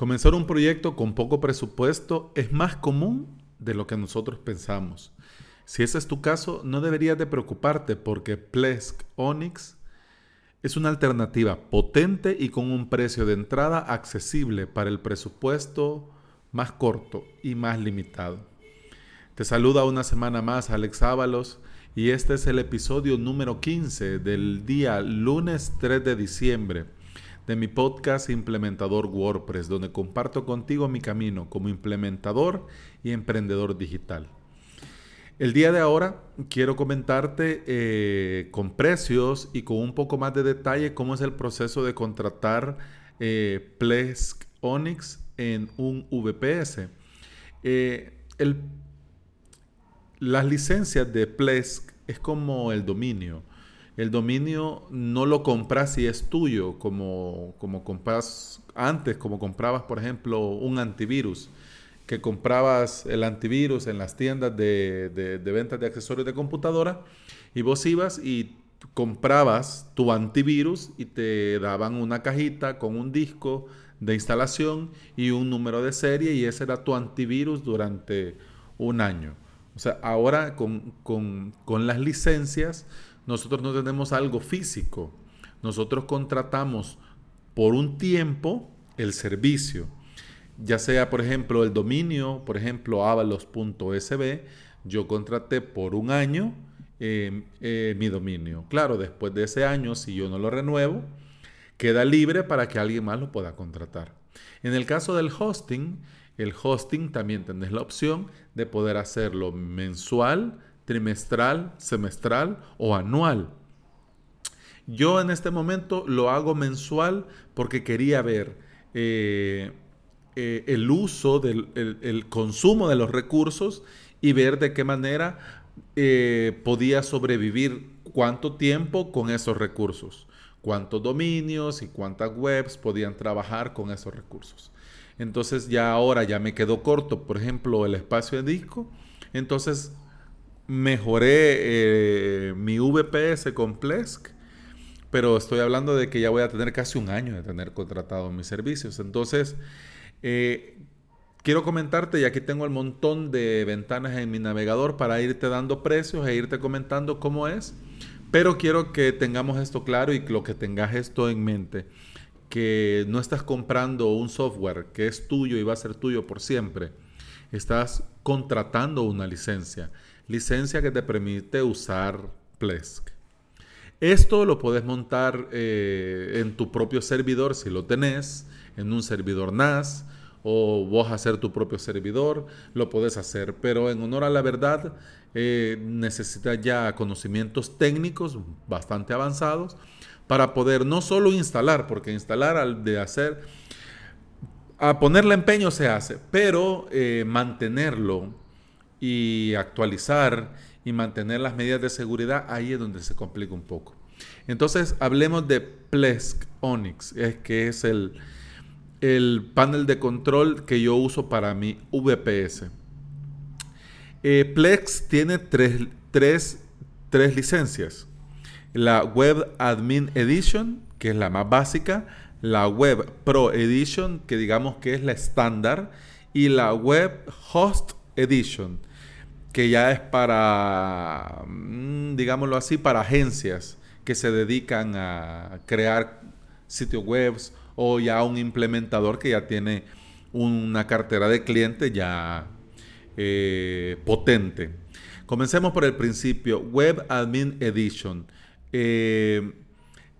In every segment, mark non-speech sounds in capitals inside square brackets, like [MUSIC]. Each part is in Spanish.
Comenzar un proyecto con poco presupuesto es más común de lo que nosotros pensamos. Si ese es tu caso, no deberías de preocuparte porque Plesk Onyx es una alternativa potente y con un precio de entrada accesible para el presupuesto más corto y más limitado. Te saluda una semana más Alex Ábalos y este es el episodio número 15 del día lunes 3 de diciembre de mi podcast Implementador WordPress, donde comparto contigo mi camino como implementador y emprendedor digital. El día de ahora quiero comentarte eh, con precios y con un poco más de detalle cómo es el proceso de contratar eh, Plesk Onyx en un VPS. Eh, las licencias de Plesk es como el dominio el dominio no lo compras si es tuyo, como, como compras antes, como comprabas, por ejemplo, un antivirus, que comprabas el antivirus en las tiendas de, de, ventas de accesorios de computadora y vos ibas y comprabas tu antivirus y te daban una cajita con un disco de instalación y un número de serie y ese era tu antivirus durante un año. O sea, ahora con, con, con las licencias nosotros no tenemos algo físico. Nosotros contratamos por un tiempo el servicio. Ya sea, por ejemplo, el dominio, por ejemplo, avalos.sb, yo contraté por un año em, eh, mi dominio. Claro, después de ese año, si yo no lo renuevo, queda libre para que alguien más lo pueda contratar. En el caso del hosting, el hosting también tenés la opción de poder hacerlo mensual, trimestral, semestral o anual. Yo en este momento lo hago mensual porque quería ver eh, eh, el uso, del el, consumo de los recursos y ver de qué manera eh, podía sobrevivir cuánto tiempo con esos recursos, cuántos dominios y cuántas webs podían trabajar con esos recursos. Entonces ya ahora ya me quedó corto, por ejemplo, el espacio de disco. Entonces mejoré eh, mi VPS con Plesk, pero estoy hablando de que ya voy a tener casi un año de tener contratado mis servicios. Entonces, eh, quiero comentarte, y aquí tengo el montón de ventanas en mi navegador para irte dando precios e irte comentando cómo es, pero quiero que tengamos esto claro y lo que tengas esto en mente que no estás comprando un software que es tuyo y va a ser tuyo por siempre. Estás contratando una licencia licencia que te permite usar Plesk. Esto lo puedes montar eh, en tu propio servidor si lo tenés, en un servidor NAS o vos hacer tu propio servidor, lo puedes hacer, pero en honor a la verdad eh, necesitas ya conocimientos técnicos bastante avanzados para poder no solo instalar, porque instalar al de hacer, a ponerle empeño se hace, pero eh, mantenerlo y actualizar y mantener las medidas de seguridad, ahí es donde se complica un poco. Entonces, hablemos de Plesk Onyx, es que es el, el panel de control que yo uso para mi VPS. Eh, Plex tiene tres, tres licencias. La Web Admin Edition, que es la más básica, la Web Pro Edition, que digamos que es la estándar, y la Web Host Edition, que ya es para, mm, digámoslo así, para agencias que se dedican a crear sitios web o ya un implementador que ya tiene una cartera de clientes ya eh, potente. Comencemos por el principio. Web Admin Edition. Eh,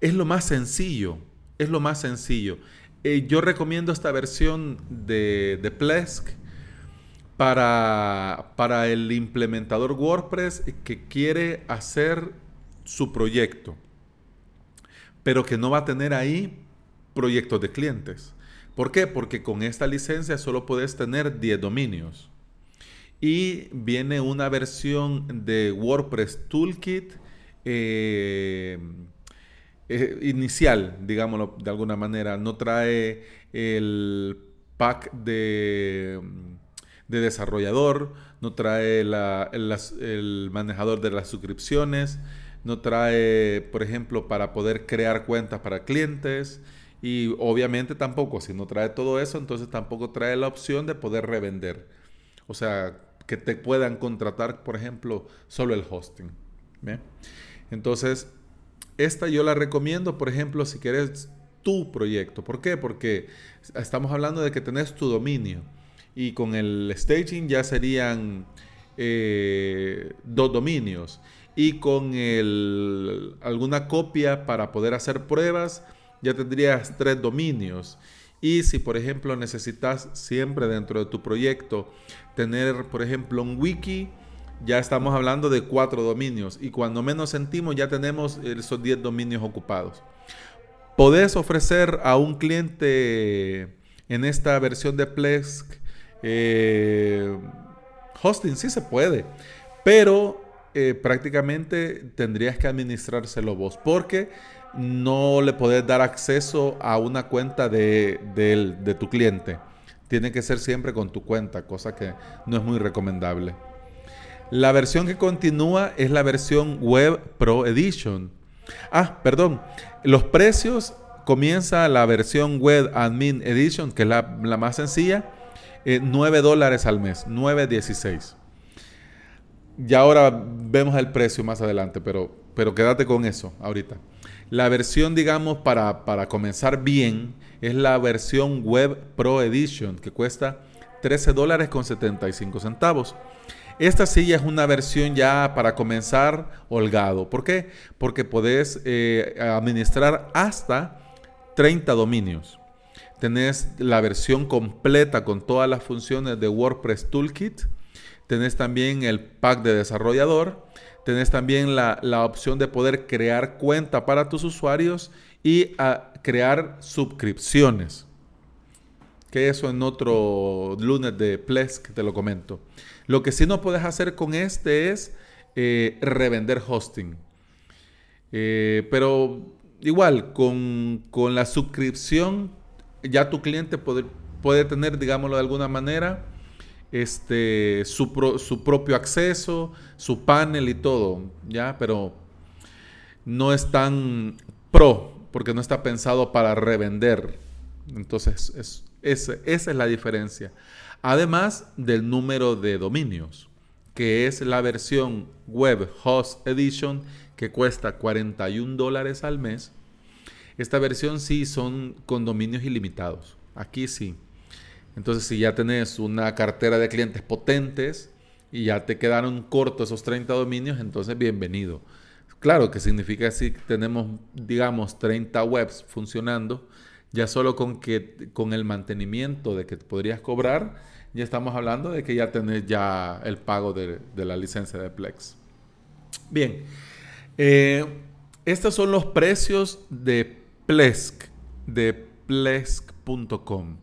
es lo más sencillo. Es lo más sencillo. Eh, yo recomiendo esta versión de, de Plesk para, para el implementador WordPress que quiere hacer su proyecto, pero que no va a tener ahí proyectos de clientes. ¿Por qué? Porque con esta licencia solo puedes tener 10 dominios. Y viene una versión de WordPress Toolkit eh, eh, inicial, digámoslo de alguna manera. No trae el pack de de desarrollador, no trae el, manejador de las suscripciones, no trae, por ejemplo, para poder crear cuentas para clientes Y obviamente tampoco, si no trae todo eso, entonces tampoco trae la opción de poder revender. O sea, que te puedan contratar, por ejemplo, solo el hosting. Entonces, esta yo la recomiendo, por ejemplo, si quieres tu proyecto. ¿Por qué? Porque estamos hablando de que tenés tu dominio y con el staging ya serían eh, dos dominios y con el, alguna copia para poder hacer pruebas ya tendrías tres dominios. Y si por ejemplo necesitas siempre dentro de tu proyecto tener por ejemplo un wiki, ya estamos hablando de cuatro dominios y cuando menos sentimos ya tenemos esos 10 dominios ocupados. Podés ofrecer a un cliente en esta versión de Plesk eh, hosting, sí se puede, pero eh, prácticamente tendrías que administrárselo vos porque no le podés dar acceso a una cuenta de, de tu cliente. Tiene que ser siempre con tu cuenta, cosa que no es muy recomendable. La versión que continúa es la versión Web Pro Edition. Ah, perdón. Los precios comienza la versión Web Admin Edition, que es la, más sencilla, 9 eh, dólares al mes, 9.16. Y ahora vemos el precio más adelante, pero, pero quédate con eso ahorita. La versión, digamos, para, para comenzar bien, es la versión Web Pro Edition, que cuesta 13 dólares con 75 centavos. Esta silla es una versión ya para comenzar holgado. ¿Por qué? Porque podés eh, administrar hasta 30 dominios. Tenés la versión completa con todas las funciones de WordPress Toolkit. Tenés también el pack de desarrollador. Tenés también la, opción de poder crear cuenta para tus usuarios y ah, crear suscripciones. Que eso en otro lunes de Plesk te lo comento. Lo que sí no puedes hacer con este es eh, revender hosting. Eh, pero igual, con, la suscripción, ya tu cliente puede, puede tener, digámoslo de alguna manera, este, su, su, propio acceso, su panel y todo, ¿ya? Pero no es tan pro, porque no está pensado para revender. Entonces, es, esa es la diferencia además del número de dominios, que es la versión Web Host Edition que cuesta 41 dólares al mes. Esta versión sí son con dominios ilimitados. Aquí sí. Entonces, si ya tenés una cartera de clientes potentes y ya te quedaron cortos esos 30 dominios, entonces bienvenido. Claro que significa si tenemos, digamos, 30 webs funcionando, ya solo con, que, con el mantenimiento de que podrías cobrar, ya estamos hablando de que ya tenés ya el pago de, la licencia de Plex. Bien, eh, estos son los precios de Plesk, de plesk.com.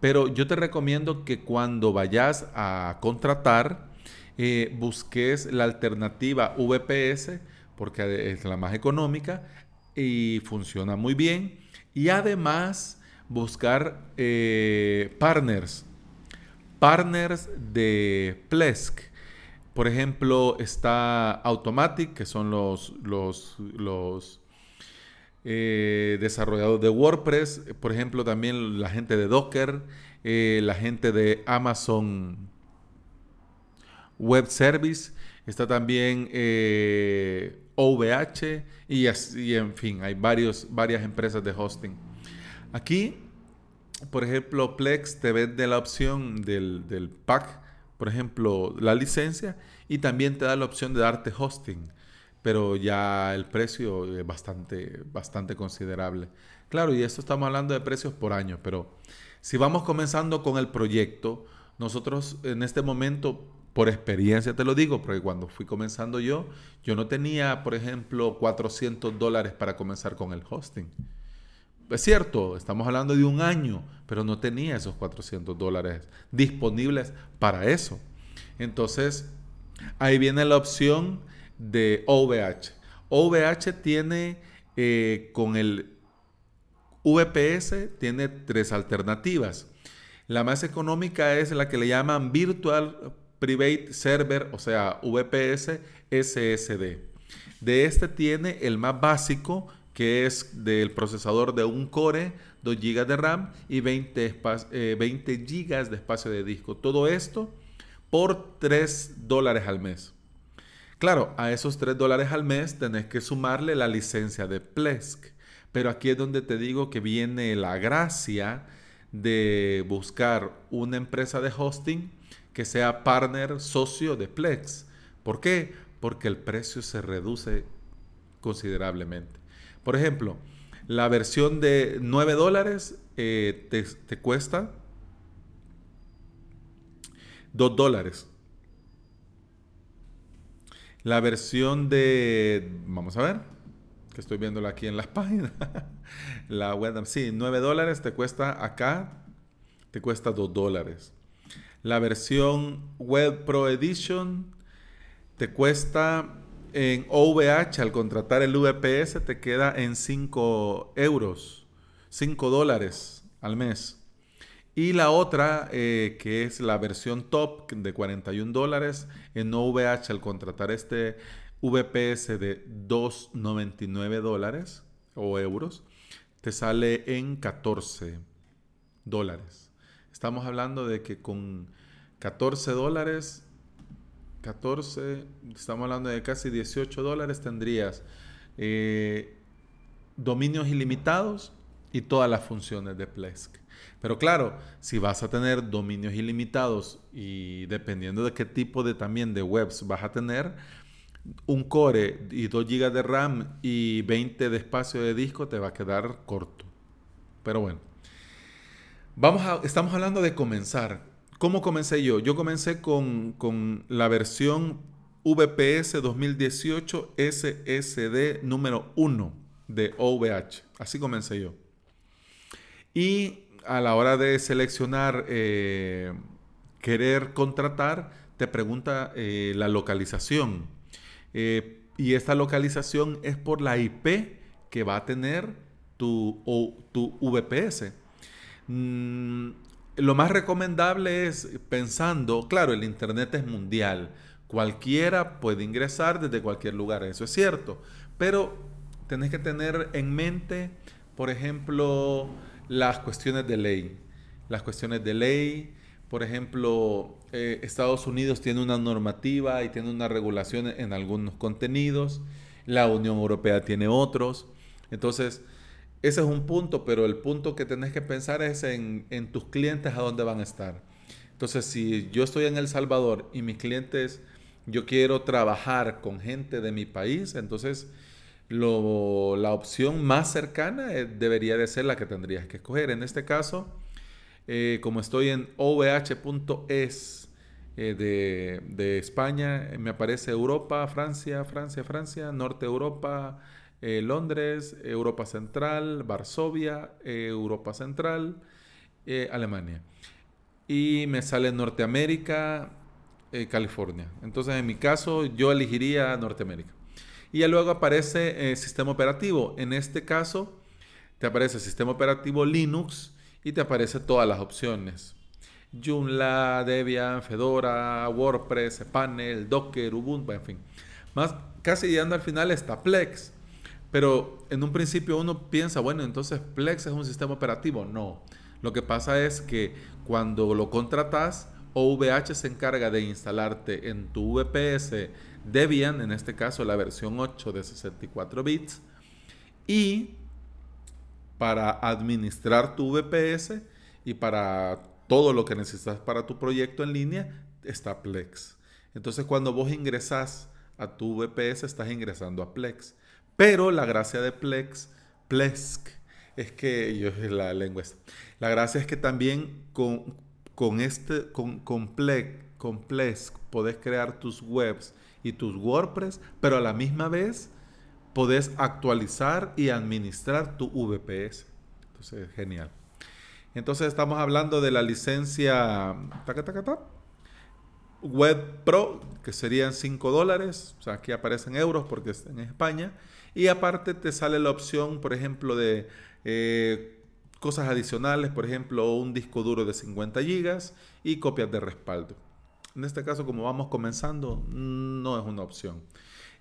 Pero yo te recomiendo que cuando vayas a contratar, eh, busques la alternativa VPS, porque es la más económica y funciona muy bien y además buscar eh, partners, partners de Plesk. Por ejemplo, está Automatic, que son los, los, los eh, de WordPress. Por ejemplo, también la gente de Docker, eh, la gente de Amazon Web Service. Está también OVH y, así, en fin, hay varios, varias empresas de hosting. Aquí, por ejemplo, Plex te vende la opción del, pack, por ejemplo, la licencia y también te da la opción de darte hosting, pero ya el precio es bastante, bastante considerable. Claro, y esto estamos hablando de precios por año, pero si vamos comenzando con el proyecto, nosotros en este momento por experiencia te lo digo, porque cuando fui comenzando yo, yo no tenía, por ejemplo, 400 dólares para comenzar con el hosting. Es cierto, estamos hablando de un año, pero no tenía esos 400 dólares disponibles para eso. Entonces, ahí viene la opción de OVH. OVH tiene eh, con el VPS, tiene tres alternativas. La más económica es la que le llaman Virtual Private Server, o sea, VPS SSD. De este tiene el más básico, que es del procesador de un core, 2 GB de RAM y 20, 20 GB de espacio de disco. Todo esto por 3 dólares al mes. Claro, a esos 3 dólares al mes tenés que sumarle la licencia de Plesk. Pero aquí es donde te digo que viene la gracia de buscar una empresa de hosting que sea partner socio de Plex. ¿Por qué? Porque el precio se reduce considerablemente. Por ejemplo, la versión de 9 dólares eh, te, cuesta 2 dólares. La versión de, vamos a ver, que estoy viéndola aquí en las [LAUGHS] páginas. la web, sí, 9 dólares te cuesta acá, te cuesta 2 dólares. La versión Web Pro Edition te cuesta en OVH al contratar el VPS te queda en 5 euros, 5 dólares al mes. Y la otra, eh, que es la versión top de 41 dólares en OVH al contratar este VPS de 2,99 dólares o euros, te sale en 14 dólares. Estamos hablando de que con 14 dólares 14, estamos hablando de casi 18 dólares, tendrías eh, dominios ilimitados y todas las funciones de Plesk. Pero claro, si vas a tener dominios ilimitados y dependiendo de qué tipo de también de webs vas a tener, un core y 2 GB de RAM y 20 de espacio de disco te va a quedar corto. Pero bueno, vamos a, estamos hablando de comenzar. ¿Cómo comencé yo? Yo comencé con, la versión VPS 2018 SSD número 1 de OVH. Así comencé yo. Y a la hora de seleccionar, eh, querer contratar, te pregunta eh, la localización. Eh, y esta localización es por la IP que va a tener tu, tu VPS. Mm, lo más recomendable es pensando, claro, el Internet es mundial, cualquiera puede ingresar desde cualquier lugar, eso es cierto, pero tenés que tener en mente, por ejemplo, las cuestiones de ley. Las cuestiones de ley, por ejemplo, eh, Estados Unidos tiene una normativa y tiene una regulación en algunos contenidos, la Unión Europea tiene otros, entonces ese es un punto, pero el punto que tenés que pensar es en, tus clientes a dónde van a estar. Entonces, si yo estoy en El Salvador y mis clientes, yo quiero trabajar con gente de mi país, entonces la opción más cercana eh, debería de ser la que tendrías que escoger. En este caso, eh, como estoy en ovh.es eh, de, de España, me aparece Europa, Francia, Francia, Francia, Norte Europa, Londres, Europa Central, Varsovia, Europa Central, Alemania. Y me sale Norteamérica, California. Entonces, en mi caso, yo elegiría Norteamérica. Y ya luego aparece sistema operativo. En este caso, te aparece sistema operativo Linux y te aparece todas las opciones. Joomla, Debian, Fedora, WordPress, Panel, Docker, Ubuntu, en fin. Más, casi llegando al final está Plex. Pero en un principio uno piensa, bueno, entonces Plex es un sistema operativo. No. Lo que pasa es que cuando lo contratas, OVH se encarga de instalarte en tu VPS Debian, en este caso la versión 8 de 64 bits, y para administrar tu VPS y para todo lo que necesitas para tu proyecto en línea, está Plex. Entonces cuando vos ingresas a tu VPS, estás ingresando a Plex. Pero la gracia de Plex, Plesk, es que, yo la lengua la gracia es que también con, con este, con, con, con Plesk podés crear tus webs y tus WordPress, pero a la misma vez podés actualizar y administrar tu VPS. Entonces, genial. Entonces estamos hablando de la licencia Web Pro, que serían 5 dólares. O sea, aquí aparecen euros porque está en España. Y aparte te sale la opción, por ejemplo, de eh, cosas adicionales, por ejemplo, un disco duro de 50 gigas y copias de respaldo. En este caso, como vamos comenzando, no es una opción.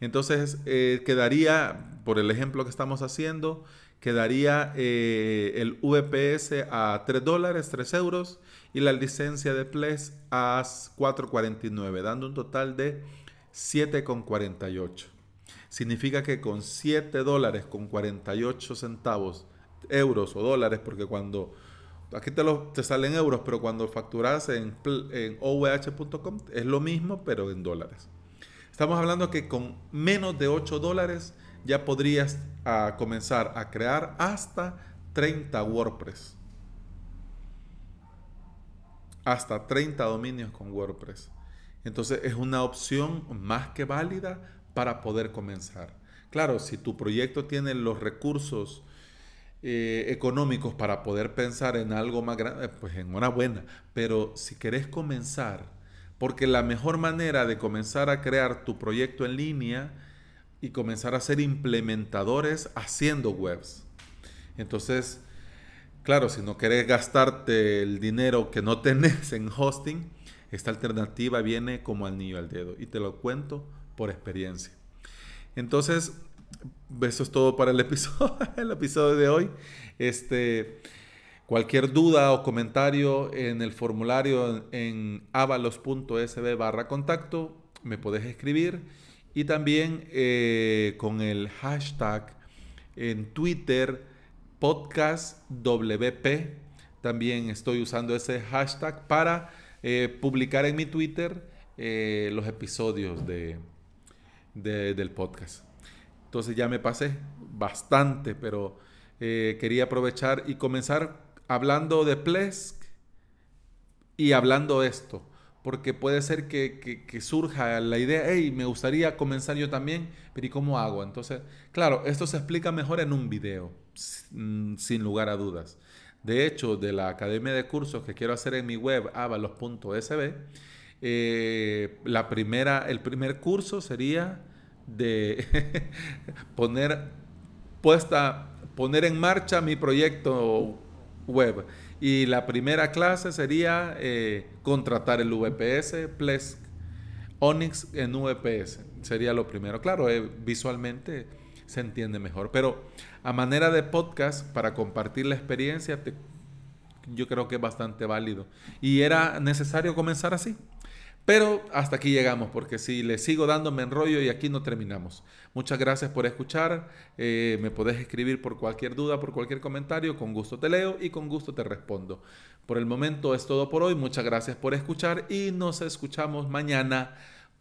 Entonces, eh, quedaría, por el ejemplo que estamos haciendo, quedaría eh, el VPS a 3 dólares, 3 euros y la licencia de Ples a 4.49, dando un total de 7.48. Significa que con 7 dólares con 48 centavos, euros o dólares, porque cuando aquí te, te salen euros, pero cuando facturas en, en es lo mismo, pero en dólares. Estamos hablando que con menos de 8 dólares ya podrías ah, comenzar a crear hasta 30 WordPress. Hasta 30 dominios con WordPress. Entonces es una opción más que válida para poder comenzar. Claro, si tu proyecto tiene los recursos eh, económicos para poder pensar en algo más grande, pues enhorabuena. Pero si querés comenzar, porque la mejor manera de comenzar a crear tu proyecto en línea y comenzar a ser implementadores haciendo webs. Entonces, claro, si no querés gastarte el dinero que no [LAUGHS] tenés en hosting, esta alternativa viene como al niño al dedo. Y te lo cuento por experiencia. Entonces, eso es todo para el episodio, [LAUGHS] el episodio de hoy. Este, cualquier duda o comentario en el formulario en avalos.sb barra contacto, me puedes escribir. Y también eh, con el hashtag en Twitter podcastwp. También estoy usando ese hashtag para eh, publicar en mi Twitter eh, los episodios de, del podcast. Entonces ya me pasé bastante, pero eh, quería aprovechar y comenzar hablando de Plesk y hablando esto, porque puede ser que, surja la idea, hey, me gustaría comenzar yo también, pero ¿y cómo hago? Entonces, claro, esto se explica mejor en un video, sin lugar a dudas. De hecho, de la academia de cursos que quiero hacer en mi web, avalos.sb, eh, la primera, el primer curso sería de [LAUGHS] poner puesta, poner en marcha mi proyecto web. Y la primera clase sería eh, contratar el VPS, Plesk, Onyx en VPS. Sería lo primero. Claro, eh, visualmente se entiende mejor. Pero a manera de podcast, para compartir la experiencia, yo creo que es bastante válido. Y era necesario comenzar así. Pero hasta aquí llegamos, porque si le sigo dando me enrollo y aquí no terminamos. Muchas gracias por escuchar. Eh, me podés escribir por cualquier duda, por cualquier comentario. Con gusto te leo y con gusto te respondo. Por el momento es todo por hoy. Muchas gracias por escuchar y nos escuchamos mañana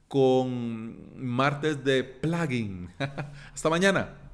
con martes de plugin. [LAUGHS] hasta mañana.